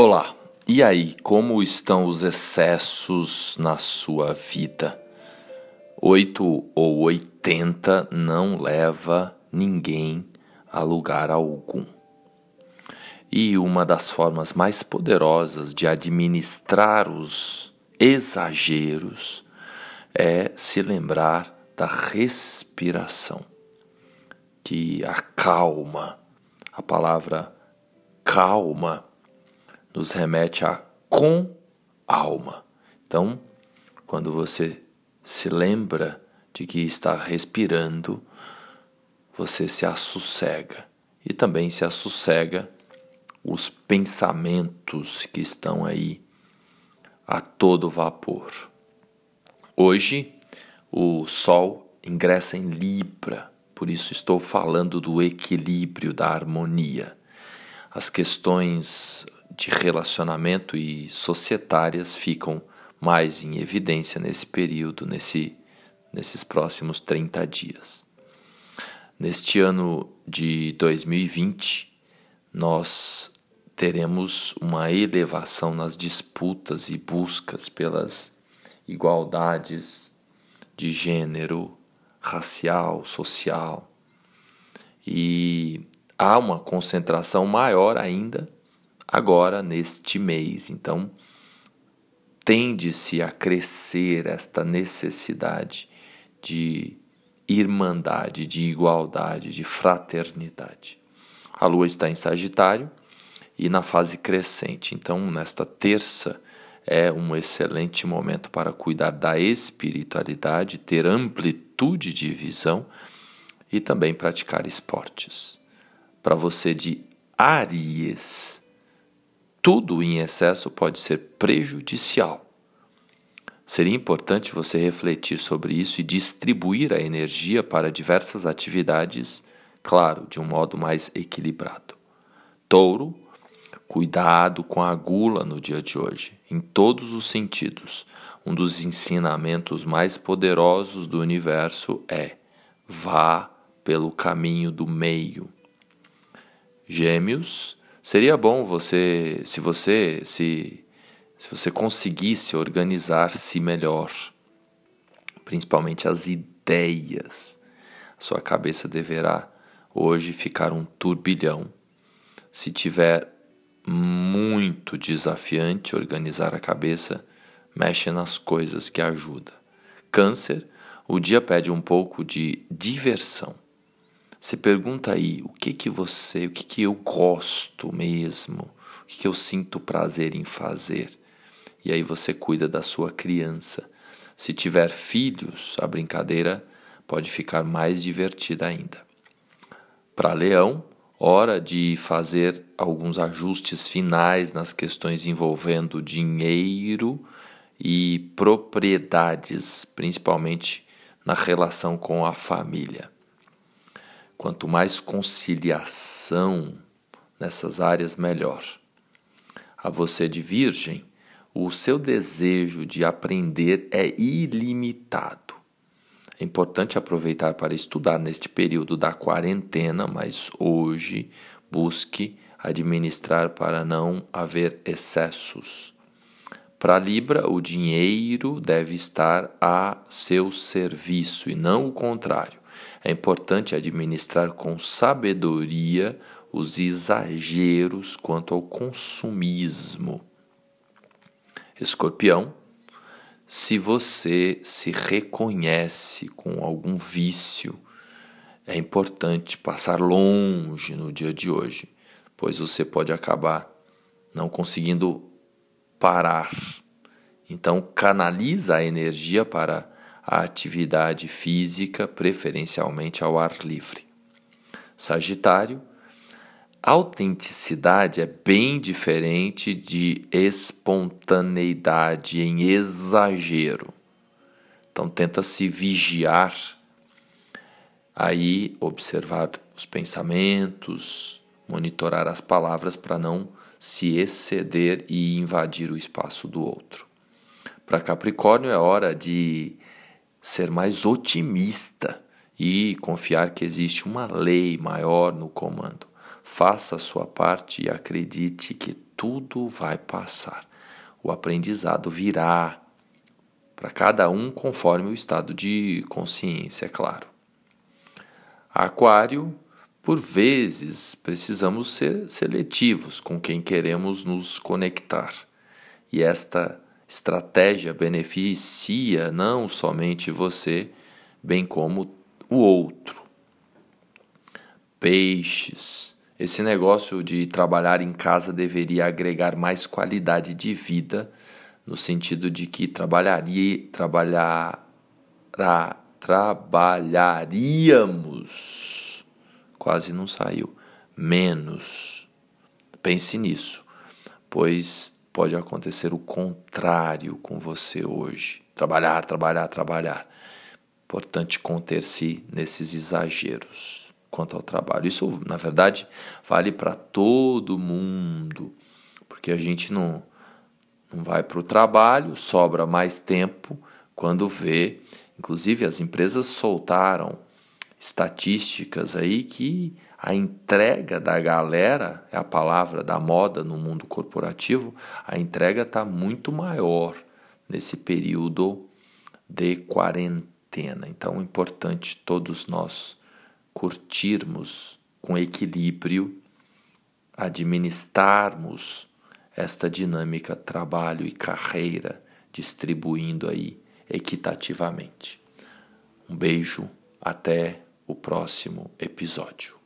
Olá, e aí, como estão os excessos na sua vida? Oito ou oitenta não leva ninguém a lugar algum. E uma das formas mais poderosas de administrar os exageros é se lembrar da respiração, que acalma. A palavra calma nos remete a com alma. Então, quando você se lembra de que está respirando, você se assossega e também se assossega os pensamentos que estão aí a todo vapor. Hoje, o Sol ingressa em Libra, por isso estou falando do equilíbrio, da harmonia. As questões de relacionamento e societárias ficam mais em evidência nesse período, nesse, nesses próximos 30 dias. Neste ano de 2020, nós teremos uma elevação nas disputas e buscas pelas igualdades de gênero, racial, social. E há uma concentração maior ainda agora neste mês. Então, tende-se a crescer esta necessidade de irmandade, de igualdade, de fraternidade. A lua está em Sagitário e na fase crescente. Então, nesta terça é um excelente momento para cuidar da espiritualidade, ter amplitude de visão e também praticar esportes. Para você de Aries, tudo em excesso pode ser prejudicial. Seria importante você refletir sobre isso e distribuir a energia para diversas atividades, claro, de um modo mais equilibrado. Touro, cuidado com a gula no dia de hoje, em todos os sentidos. Um dos ensinamentos mais poderosos do universo é: vá pelo caminho do meio. Gêmeos, Seria bom você, se você se, se você conseguisse organizar-se melhor, principalmente as ideias. Sua cabeça deverá hoje ficar um turbilhão. Se tiver muito desafiante organizar a cabeça, mexe nas coisas que ajuda. Câncer, o dia pede um pouco de diversão. Você pergunta aí o que que você, o que que eu gosto mesmo, o que que eu sinto prazer em fazer. E aí você cuida da sua criança. Se tiver filhos, a brincadeira pode ficar mais divertida ainda. Para Leão, hora de fazer alguns ajustes finais nas questões envolvendo dinheiro e propriedades, principalmente na relação com a família. Quanto mais conciliação nessas áreas, melhor. A você de Virgem, o seu desejo de aprender é ilimitado. É importante aproveitar para estudar neste período da quarentena, mas hoje busque administrar para não haver excessos. Para Libra, o dinheiro deve estar a seu serviço e não o contrário. É importante administrar com sabedoria os exageros quanto ao consumismo. Escorpião, se você se reconhece com algum vício, é importante passar longe no dia de hoje, pois você pode acabar não conseguindo parar. Então, canaliza a energia para a atividade física, preferencialmente ao ar livre. Sagitário, autenticidade é bem diferente de espontaneidade em exagero. Então tenta se vigiar aí observar os pensamentos, monitorar as palavras para não se exceder e invadir o espaço do outro. Para Capricórnio é hora de ser mais otimista e confiar que existe uma lei maior no comando. Faça a sua parte e acredite que tudo vai passar. O aprendizado virá para cada um conforme o estado de consciência, é claro. Aquário, por vezes, precisamos ser seletivos com quem queremos nos conectar. E esta estratégia beneficia não somente você, bem como o outro. Peixes. Esse negócio de trabalhar em casa deveria agregar mais qualidade de vida, no sentido de que trabalharia, trabalhar, trabalharíamos, quase não saiu, menos. Pense nisso, pois pode acontecer o contrário com você hoje. Trabalhar, trabalhar, trabalhar. Importante conter-se nesses exageros quanto ao trabalho. Isso, na verdade, vale para todo mundo, porque a gente não, não vai para o trabalho, sobra mais tempo quando vê. Inclusive, as empresas soltaram estatísticas aí que a entrega da galera, é a palavra da moda no mundo corporativo, a entrega está muito maior nesse período de quarentena. Então é importante todos nós curtirmos com equilíbrio, administrarmos esta dinâmica trabalho e carreira, distribuindo aí equitativamente. Um beijo, até o próximo episódio.